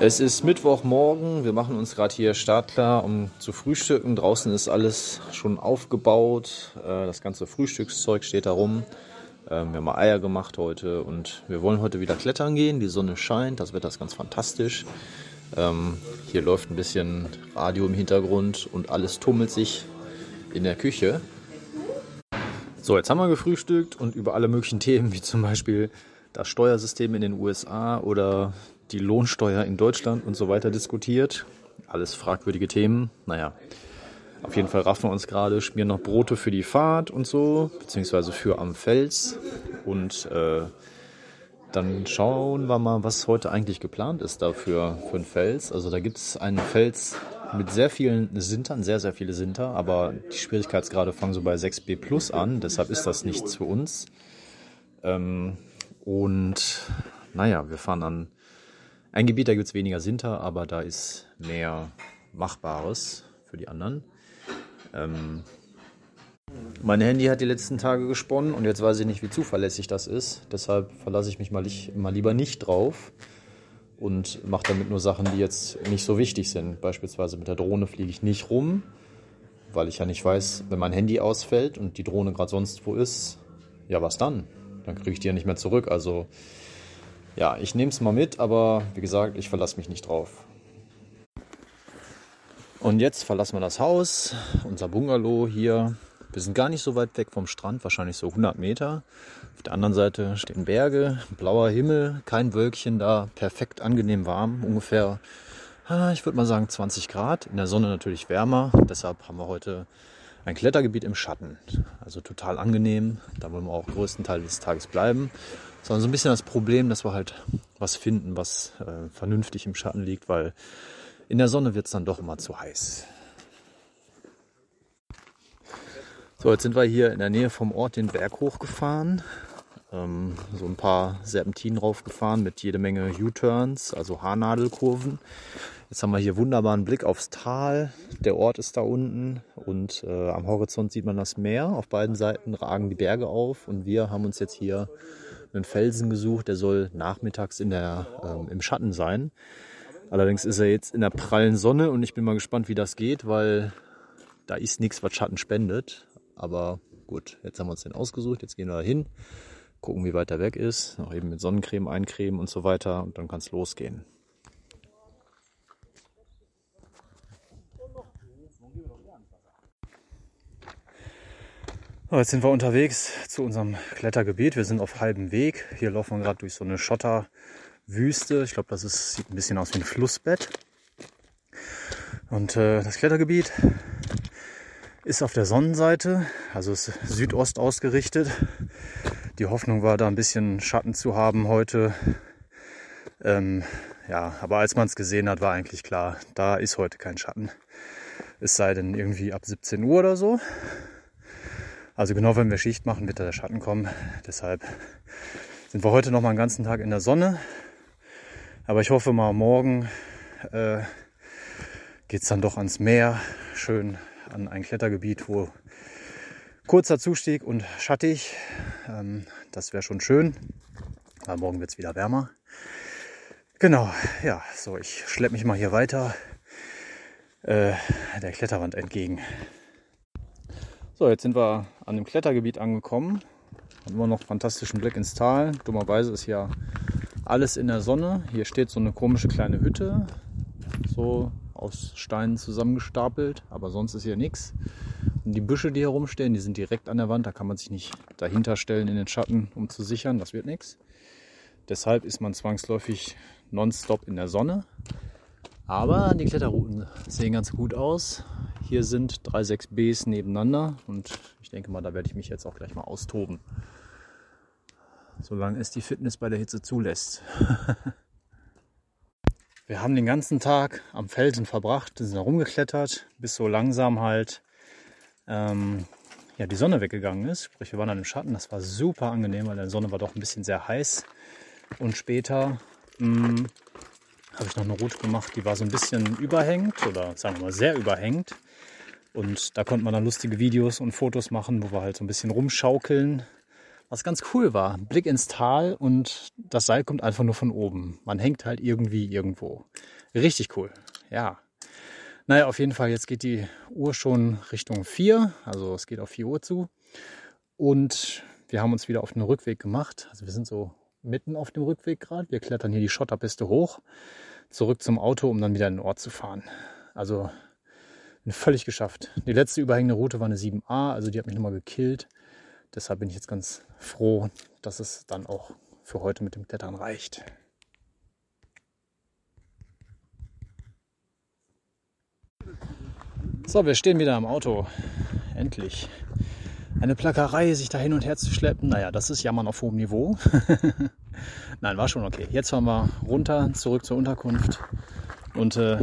Es ist Mittwochmorgen. Wir machen uns gerade hier startklar, um zu frühstücken. Draußen ist alles schon aufgebaut. Äh, das ganze Frühstückszeug steht da rum. Ähm, wir haben mal Eier gemacht heute und wir wollen heute wieder klettern gehen. Die Sonne scheint, das Wetter ist ganz fantastisch. Ähm, hier läuft ein bisschen Radio im Hintergrund und alles tummelt sich in der Küche. So, jetzt haben wir gefrühstückt und über alle möglichen Themen, wie zum Beispiel das Steuersystem in den USA oder die Lohnsteuer in Deutschland und so weiter diskutiert. Alles fragwürdige Themen. Naja, auf jeden Fall raffen wir uns gerade, schmieren noch Brote für die Fahrt und so, beziehungsweise für am Fels. Und äh, dann schauen wir mal, was heute eigentlich geplant ist dafür für einen Fels. Also da gibt es einen Fels mit sehr vielen Sintern, sehr, sehr viele Sinter, aber die Schwierigkeitsgrade fangen so bei 6b plus an, deshalb ist das nichts für uns. Ähm, und naja, wir fahren an ein Gebiet, da gibt es weniger Sinter, aber da ist mehr Machbares für die anderen. Ähm, mein Handy hat die letzten Tage gesponnen und jetzt weiß ich nicht, wie zuverlässig das ist. Deshalb verlasse ich mich mal, mal lieber nicht drauf und mache damit nur Sachen, die jetzt nicht so wichtig sind. Beispielsweise mit der Drohne fliege ich nicht rum, weil ich ja nicht weiß, wenn mein Handy ausfällt und die Drohne gerade sonst wo ist, ja, was dann? dann kriege ich die ja nicht mehr zurück. Also ja, ich nehme es mal mit, aber wie gesagt, ich verlasse mich nicht drauf. Und jetzt verlassen wir das Haus, unser Bungalow hier. Wir sind gar nicht so weit weg vom Strand, wahrscheinlich so 100 Meter. Auf der anderen Seite stehen Berge, blauer Himmel, kein Wölkchen da, perfekt angenehm warm, ungefähr, ah, ich würde mal sagen 20 Grad. In der Sonne natürlich wärmer, deshalb haben wir heute ein Klettergebiet im Schatten. Also total angenehm. Da wollen wir auch größten Teil des Tages bleiben. Sondern so ein bisschen das Problem, dass wir halt was finden, was äh, vernünftig im Schatten liegt, weil in der Sonne wird es dann doch immer zu heiß. So, jetzt sind wir hier in der Nähe vom Ort den Berg hochgefahren. Ähm, so ein paar Serpentinen raufgefahren mit jede Menge U-Turns, also Haarnadelkurven. Jetzt haben wir hier wunderbaren Blick aufs Tal. Der Ort ist da unten und äh, am Horizont sieht man das Meer. Auf beiden Seiten ragen die Berge auf und wir haben uns jetzt hier einen Felsen gesucht. Der soll nachmittags in der, ähm, im Schatten sein. Allerdings ist er jetzt in der prallen Sonne und ich bin mal gespannt, wie das geht, weil da ist nichts, was Schatten spendet. Aber gut, jetzt haben wir uns den ausgesucht. Jetzt gehen wir da hin, gucken, wie weit er weg ist. Noch eben mit Sonnencreme eincremen und so weiter und dann kann es losgehen. Jetzt sind wir unterwegs zu unserem Klettergebiet. Wir sind auf halbem Weg. Hier laufen wir gerade durch so eine Schotterwüste. Ich glaube, das ist, sieht ein bisschen aus wie ein Flussbett. Und äh, das Klettergebiet ist auf der Sonnenseite, also ist Südost ausgerichtet. Die Hoffnung war, da ein bisschen Schatten zu haben heute. Ähm, ja, aber als man es gesehen hat, war eigentlich klar, da ist heute kein Schatten. Es sei denn irgendwie ab 17 Uhr oder so. Also genau, wenn wir Schicht machen, wird da der Schatten kommen. Deshalb sind wir heute noch mal einen ganzen Tag in der Sonne. Aber ich hoffe mal, morgen äh, geht dann doch ans Meer. Schön an ein Klettergebiet, wo kurzer Zustieg und schattig. Ähm, das wäre schon schön. Aber morgen wird es wieder wärmer. Genau, ja, so, ich schleppe mich mal hier weiter äh, der Kletterwand entgegen. So, jetzt sind wir an dem Klettergebiet angekommen. Haben immer noch fantastischen Blick ins Tal. Dummerweise ist ja alles in der Sonne. Hier steht so eine komische kleine Hütte, so aus Steinen zusammengestapelt, aber sonst ist hier nichts. Und die Büsche, die herumstehen, die sind direkt an der Wand. Da kann man sich nicht dahinter stellen in den Schatten, um zu sichern. Das wird nichts. Deshalb ist man zwangsläufig nonstop in der Sonne. Aber die Kletterrouten sehen ganz gut aus. Hier sind drei 6Bs nebeneinander und ich denke mal, da werde ich mich jetzt auch gleich mal austoben. Solange es die Fitness bei der Hitze zulässt. Wir haben den ganzen Tag am Felsen verbracht, sind herumgeklettert, bis so langsam halt ähm, ja, die Sonne weggegangen ist. Sprich, wir waren dann im Schatten. Das war super angenehm, weil die Sonne war doch ein bisschen sehr heiß. Und später mh, mm, habe ich noch eine Route gemacht, die war so ein bisschen überhängt oder sagen wir mal sehr überhängt. Und da konnte man dann lustige Videos und Fotos machen, wo wir halt so ein bisschen rumschaukeln, was ganz cool war. Blick ins Tal und das Seil kommt einfach nur von oben. Man hängt halt irgendwie irgendwo. Richtig cool. Ja. Naja, auf jeden Fall, jetzt geht die Uhr schon Richtung 4. Also es geht auf 4 Uhr zu. Und wir haben uns wieder auf den Rückweg gemacht. Also wir sind so mitten auf dem Rückweg gerade. Wir klettern hier die Schotterpiste hoch, zurück zum Auto, um dann wieder in den Ort zu fahren. Also völlig geschafft. Die letzte überhängende Route war eine 7a, also die hat mich nochmal gekillt. Deshalb bin ich jetzt ganz froh, dass es dann auch für heute mit dem Klettern reicht. So, wir stehen wieder am Auto. Endlich. Eine Plackerei, sich da hin und her zu schleppen, naja, das ist Jammern auf hohem Niveau. Nein, war schon okay. Jetzt fahren wir runter, zurück zur Unterkunft. Und äh,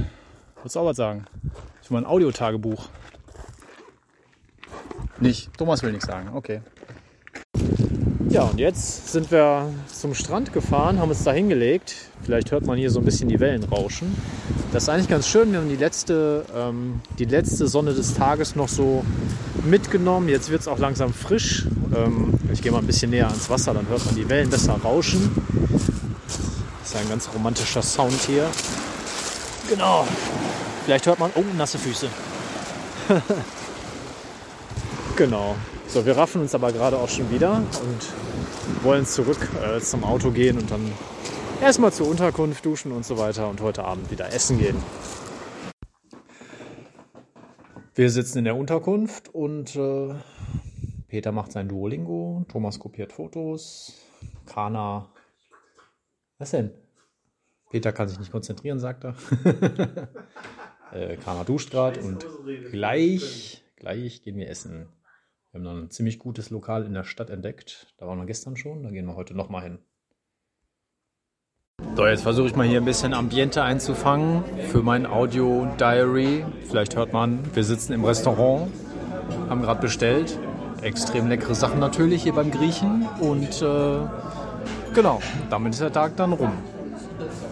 würdest auch was sagen? Ich will mal ein Audiotagebuch. Nicht. Thomas will nichts sagen. Okay. Ja, und jetzt sind wir zum Strand gefahren, haben uns da hingelegt. Vielleicht hört man hier so ein bisschen die Wellen rauschen. Das ist eigentlich ganz schön. Wir haben die letzte, ähm, die letzte Sonne des Tages noch so mitgenommen. Jetzt wird es auch langsam frisch. Ähm, ich gehe mal ein bisschen näher ans Wasser, dann hört man die Wellen besser rauschen. Das ist ein ganz romantischer Sound hier. Genau. Vielleicht hört man, oh, nasse Füße. genau. So, wir raffen uns aber gerade auch schon wieder und wollen zurück äh, zum Auto gehen und dann erstmal zur Unterkunft duschen und so weiter und heute Abend wieder essen gehen. Wir sitzen in der Unterkunft und äh, Peter macht sein Duolingo, Thomas kopiert Fotos, Kana. Was denn? Peter kann sich nicht konzentrieren, sagt er. äh, Kana duscht gerade und gleich, gleich gehen wir essen. Wir haben dann ein ziemlich gutes Lokal in der Stadt entdeckt. Da waren wir gestern schon, da gehen wir heute nochmal hin. So, jetzt versuche ich mal hier ein bisschen Ambiente einzufangen für mein Audio-Diary. Vielleicht hört man, wir sitzen im Restaurant, haben gerade bestellt. Extrem leckere Sachen natürlich hier beim Griechen. Und äh, genau, damit ist der Tag dann rum.